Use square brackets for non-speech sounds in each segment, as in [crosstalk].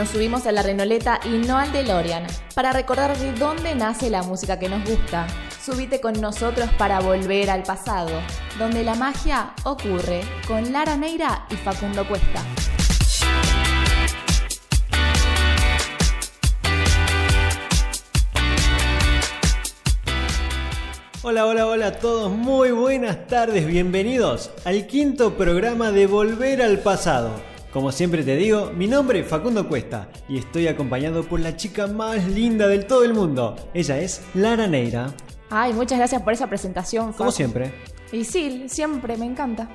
Nos subimos a la renoleta y no al DeLorean para recordar de dónde nace la música que nos gusta. Subite con nosotros para volver al pasado, donde la magia ocurre con Lara Neira y Facundo Cuesta. Hola, hola, hola a todos, muy buenas tardes, bienvenidos al quinto programa de Volver al Pasado. Como siempre te digo, mi nombre es Facundo Cuesta y estoy acompañado por la chica más linda del todo el mundo. Ella es Lara Neira. Ay, muchas gracias por esa presentación. Como siempre. Y sí, siempre me encanta.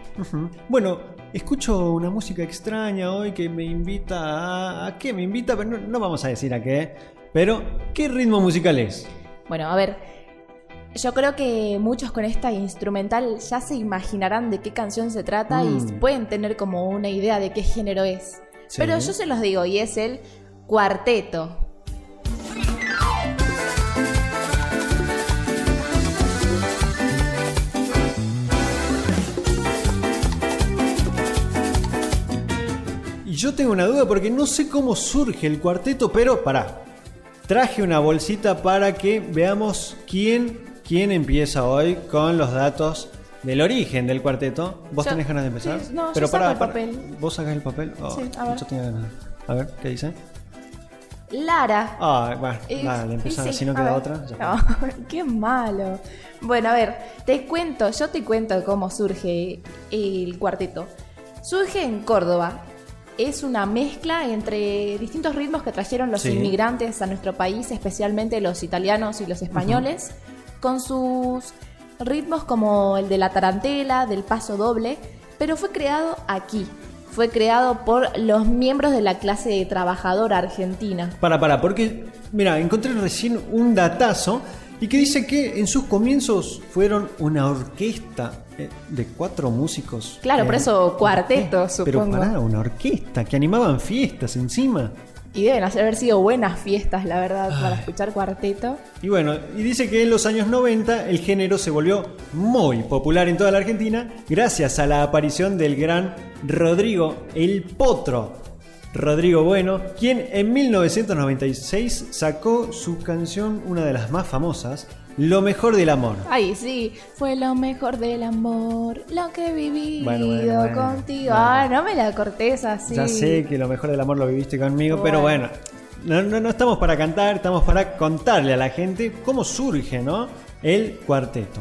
Bueno, escucho una música extraña hoy que me invita a... ¿A qué me invita? Pero no, no vamos a decir a qué. Pero, ¿qué ritmo musical es? Bueno, a ver, yo creo que muchos con esta instrumental ya se imaginarán de qué canción se trata y Mm. pueden tener como una idea de qué género es. Sí. Pero yo se los digo, y es el cuarteto. Y yo tengo una duda porque no sé cómo surge el cuarteto, pero pará. Traje una bolsita para que veamos quién, quién empieza hoy con los datos del origen del cuarteto. ¿Vos Yo- tenés ganas de empezar? sí, no, yo pero saco pará, el papel. ¿Vos sacás el papel? Oh, Sí, a ver. Yo tenía ganas. A ver, ¿qué dice? Lara. Ah, bueno, Y- dale, sí, si no queda ver. otra. ya No, [laughs] qué malo. Bueno, a ver, te cuento, yo te cuento cómo surge el cuarteto. Surge en Córdoba. Es una mezcla entre distintos ritmos que trajeron los Sí. inmigrantes a nuestro país, especialmente los italianos y los españoles, con sus ritmos como el de la tarantela, del paso doble, pero fue creado aquí. Fue creado por los miembros de la clase trabajadora argentina. Para, para, porque, mira, encontré recién un datazo y que dice que en sus comienzos fueron una orquesta eh, de cuatro músicos. Claro, Eh, por eso cuarteto, Pero supongo. pará, una orquesta que animaban fiestas encima. Y deben haber sido buenas fiestas, la verdad, para escuchar cuarteto. Y bueno, y dice que en los años 90 el género se volvió muy popular en toda la Argentina gracias a la aparición del gran Rodrigo el Potro. Rodrigo Bueno, quien en 1996 sacó su canción, una de las más famosas, Lo mejor del amor. Ay, sí, fue lo mejor del amor, lo que he vivido Bueno, bueno, bueno. contigo. Bueno. Ah, no me la cortés así. Ya sé que lo mejor del amor lo viviste conmigo, pero Bueno. bueno, no, no, no estamos para cantar, estamos para contarle a la gente cómo surge, ¿no? El cuarteto.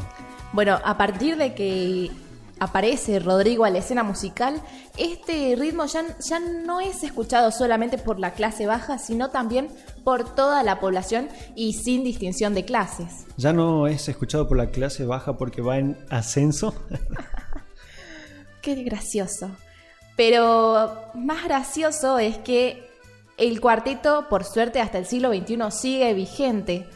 Bueno, a partir de que aparece Rodrigo a la escena musical, este ritmo ya, ya no es escuchado solamente por la clase baja, sino también por toda la población y sin distinción de clases. Ya no es escuchado por la clase baja porque va en ascenso. [laughs] Qué gracioso. Pero más gracioso es que el cuarteto, por suerte, hasta el siglo XXI sigue vigente.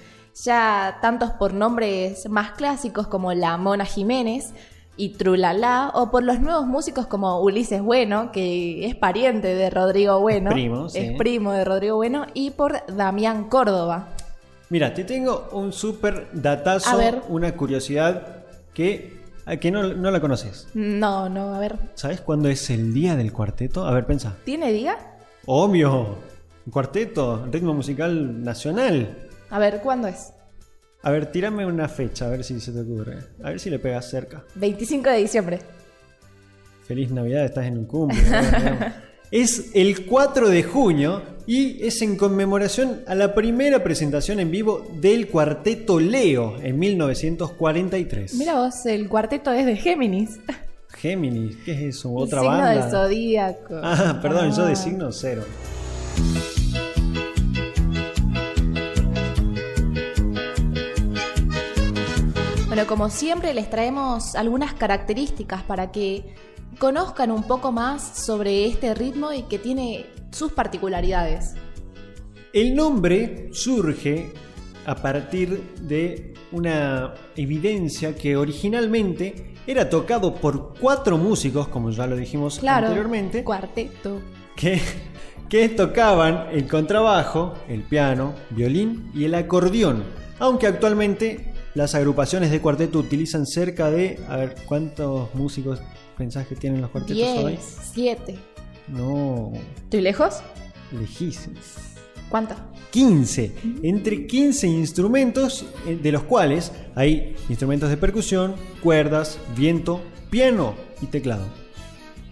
Ya tantos por nombres más clásicos como la Mona Jiménez y Trulala, o por los nuevos músicos como Ulises Bueno, que es pariente de Rodrigo Bueno, Es primo, sí. es primo de Rodrigo Bueno, y por Damián Córdoba. Mira, te tengo un súper datazo, A ver. una curiosidad que, que no, no la conoces. No, no, a ver, ¿Sabes cuándo es el día del cuarteto? A ver, pensa. ¿tiene día? Obvio, cuarteto, ritmo musical nacional. A ver, ¿cuándo es? A ver, tírame una fecha, a ver si se te ocurre. A ver si le pegas cerca. 25 de diciembre. Feliz Navidad, estás en un cumple. [laughs] es el 4 de junio y es en conmemoración a la primera presentación en vivo del cuarteto Leo en 1943. Mira vos, el cuarteto es de Géminis. Géminis, ¿qué es eso? El ¿Otra signo banda? del zodíaco. Ah, perdón, yo Ah. de signo cero. Bueno, como siempre les traemos algunas características para que conozcan un poco más sobre este ritmo y que tiene sus particularidades. El nombre surge a partir de una evidencia que originalmente era tocado por cuatro músicos, como ya lo dijimos Claro, anteriormente, cuarteto. que, que tocaban el contrabajo, el piano, violín y el acordeón, aunque actualmente las agrupaciones de cuarteto utilizan cerca de, a ver, ¿cuántos músicos pensás que tienen los cuartetos hoy? 10, 7. No, ¿Estoy lejos? lejísimos. ¿Cuánto? 15, entre 15 instrumentos, eh, de los cuales hay instrumentos de percusión, cuerdas, viento, piano y teclado.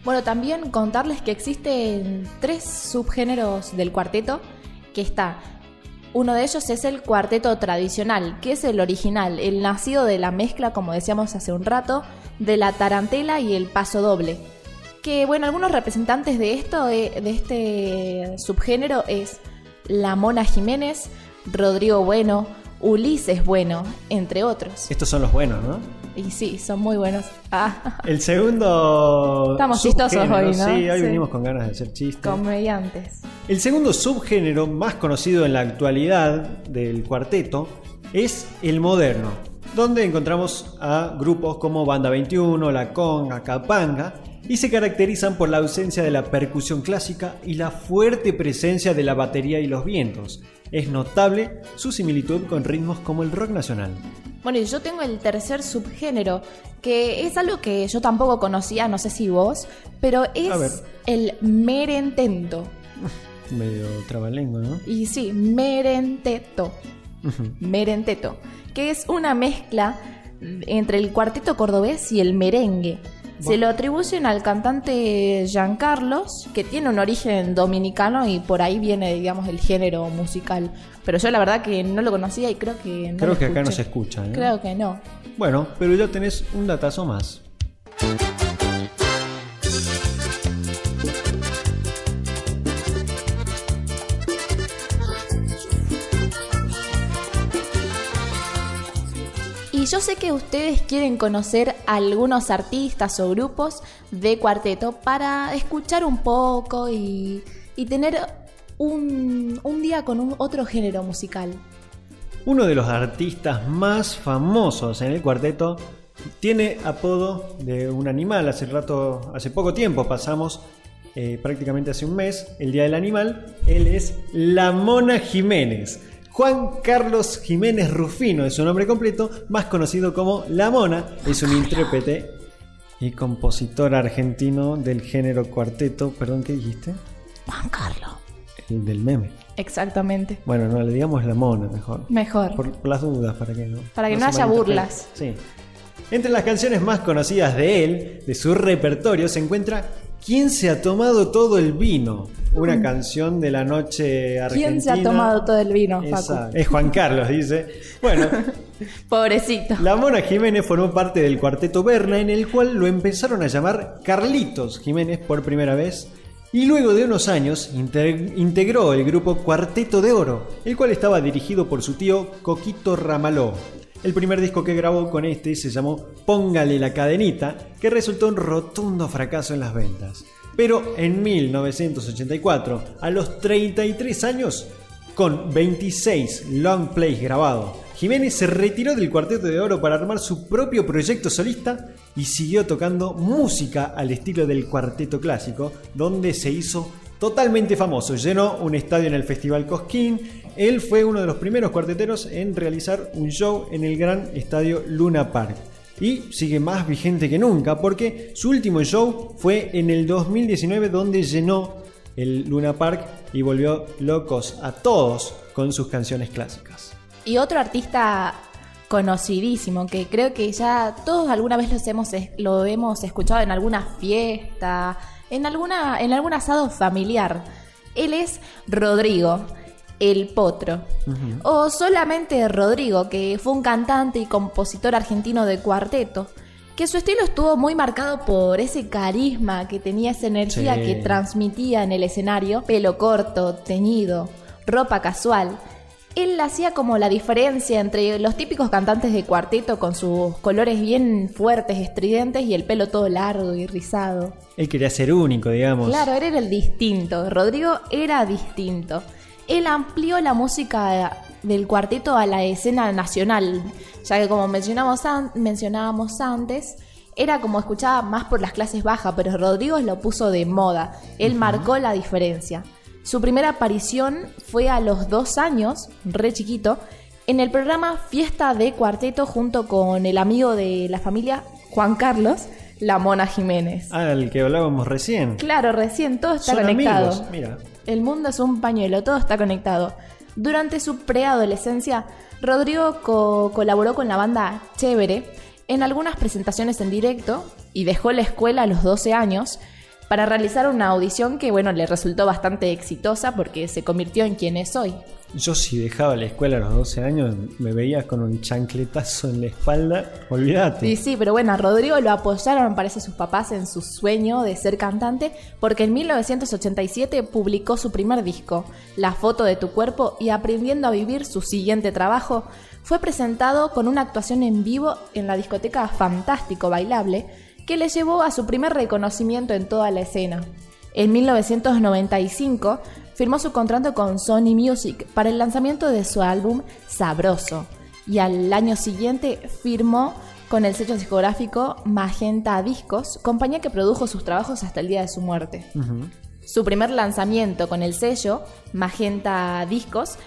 Bueno, también contarles que existen tres subgéneros del cuarteto, que está uno de ellos es el cuarteto tradicional, que es el original, el nacido de la mezcla, como decíamos hace un rato, de la tarantela y el paso doble. Que bueno, algunos representantes de esto, de este subgénero es la Mona Jiménez, Rodrigo Bueno, Ulises Bueno, entre otros. Estos son los buenos, ¿no? Y sí, son muy buenos. Ah. El segundo. Estamos chistosos hoy, ¿no? Sí, hoy Sí. venimos con ganas de hacer chistes. Comediantes. El segundo subgénero más conocido en la actualidad del cuarteto es el moderno, donde encontramos a grupos como Banda 21, La Conga, Capanga, y se caracterizan por la ausencia de la percusión clásica y la fuerte presencia de la batería y los vientos. Es notable su similitud con ritmos como el rock nacional. Bueno, y yo tengo el tercer subgénero, que es algo que yo tampoco conocía, no sé si vos, pero es el merentento. [laughs] Medio trabalengua, ¿no? Y sí, merenteto. Merenteto, que es una mezcla entre el cuarteto cordobés y el merengue. Se lo atribuyen al cantante Giancarlos, que tiene un origen dominicano y por ahí viene, digamos, el género musical. Pero yo la verdad que no lo conocía y creo que no Creo lo que acá no se escucha, ¿eh? Creo que no. Bueno, pero ya tenés un datazo más. Y yo sé que ustedes quieren conocer algunos artistas o grupos de cuarteto para escuchar un poco y, y tener un, un día con un otro género musical. Uno de los artistas más famosos en el cuarteto tiene apodo de un animal. Hace rato, hace poco tiempo pasamos, eh, prácticamente hace un mes, el Día del Animal. Él es La Mona Jiménez. Juan Carlos Jiménez Rufino es su nombre completo, más conocido como La Mona. Es un intérprete y compositor argentino del género cuarteto. Perdón, ¿qué dijiste? Juan Carlos. El del meme. Exactamente. Bueno, no, le digamos La Mona mejor. Mejor. Por, por las dudas, para que no. Para que no haya burlas. Sí. Entre las canciones más conocidas de él, de su repertorio, se encuentra ¿Quién se ha tomado todo el vino? Una canción de la noche argentina. Mm. ¿Quién se ha tomado todo el vino, Facu? Es Juan Carlos, dice. Bueno, [laughs] Pobrecito. la Mona Jiménez formó parte del cuarteto Berna, en el cual lo empezaron a llamar Carlitos Jiménez por primera vez. Y luego de unos años inte- integró el grupo Cuarteto de Oro, el cual estaba dirigido por su tío Coquito Ramaló. El primer disco que grabó con este se llamó Póngale la cadenita, que resultó un rotundo fracaso en las ventas. Pero en 1984, a los 33 años, con 26 long plays grabados, Jiménez se retiró del Cuarteto de Oro para armar su propio proyecto solista y siguió tocando música al estilo del cuarteto clásico, donde se hizo totalmente famoso. Llenó un estadio en el Festival Cosquín. Él fue uno de los primeros cuarteteros en realizar un show en el gran estadio Luna Park. Y sigue más vigente que nunca porque su último show fue en el 2019 donde llenó el Luna Park y volvió locos a todos con sus canciones clásicas. Y otro artista conocidísimo que creo que ya todos alguna vez hemos, lo hemos escuchado en alguna fiesta, en, alguna, en algún asado familiar. Él es Rodrigo, el potro. O solamente Rodrigo, que fue un cantante y compositor argentino de cuarteto. Que su estilo estuvo muy marcado por ese carisma que tenía, esa energía Sí. que transmitía en el escenario. Pelo corto, teñido, ropa casual. Él hacía como la diferencia entre los típicos cantantes de cuarteto con sus colores bien fuertes, estridentes y el pelo todo largo y rizado. Él quería ser único, digamos. Claro, él era el distinto. Rodrigo era distinto. Él amplió la música del cuarteto a la escena nacional, ya que como mencionamos an- mencionábamos antes, era como escuchada más por las clases bajas, pero Rodrigo lo puso de moda. Él marcó la diferencia. Su primera aparición fue a los dos años, re chiquito, en el programa Fiesta de Cuarteto junto con el amigo de la familia, Juan Carlos, la Mona Jiménez. Ah, el que hablábamos recién. Claro, recién todo está Son conectado. amigos, mira. El mundo es un pañuelo, todo está conectado. Durante su preadolescencia, Rodrigo co- colaboró con la banda Chévere en algunas presentaciones en directo y dejó la escuela a los 12 años para realizar una audición que, bueno, le resultó bastante exitosa porque se convirtió en quien es hoy. Yo si dejaba la escuela a los 12 años, me veías con un chancletazo en la espalda, olvídate. Sí, sí, pero bueno, a Rodrigo lo apoyaron, parece, sus papás en su sueño de ser cantante, porque en 1987 publicó su primer disco, La foto de tu cuerpo, y Aprendiendo a vivir, su siguiente trabajo, fue presentado con una actuación en vivo en la discoteca Fantástico Bailable, que le llevó a su primer reconocimiento en toda la escena. En 1995 firmó su contrato con Sony Music para el lanzamiento de su álbum Sabroso y al año siguiente firmó con el sello discográfico Magenta Discos, compañía que produjo sus trabajos hasta el día de su muerte. Su primer lanzamiento con el sello Magenta Discos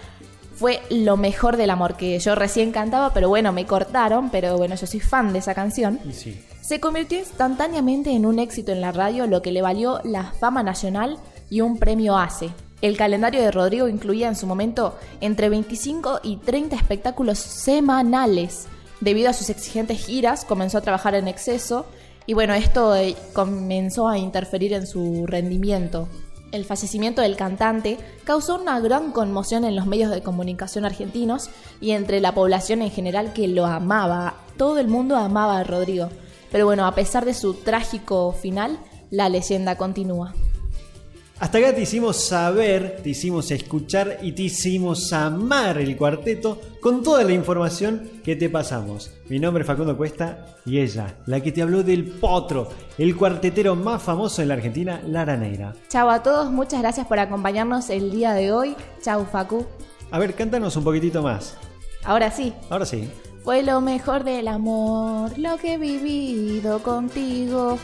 fue Lo mejor del amor, que yo recién cantaba, pero bueno, me cortaron, pero bueno, yo soy fan de esa canción. Y sí. Se convirtió instantáneamente en un éxito en la radio, lo que le valió la fama nacional y un premio ACE. El calendario de Rodrigo incluía en su momento entre 25 y 30 espectáculos semanales. Debido a sus exigentes giras, comenzó a trabajar en exceso y bueno, esto eh, comenzó a interferir en su rendimiento. El fallecimiento del cantante causó una gran conmoción en los medios de comunicación argentinos y entre la población en general que lo amaba. Todo el mundo amaba a Rodrigo. Pero bueno, a pesar de su trágico final, la leyenda continúa. Hasta acá te hicimos saber, te hicimos escuchar y te hicimos amar el cuarteto con toda la información que te pasamos. Mi nombre es Facundo Cuesta y ella, la que te habló del potro, el cuartetero más famoso en la Argentina, Lara Neira. Chao a todos, muchas gracias por acompañarnos el día de hoy. Chau Facu. A ver, cántanos un poquitito más. Ahora sí, Ahora sí. fue lo mejor del amor, lo que he vivido contigo.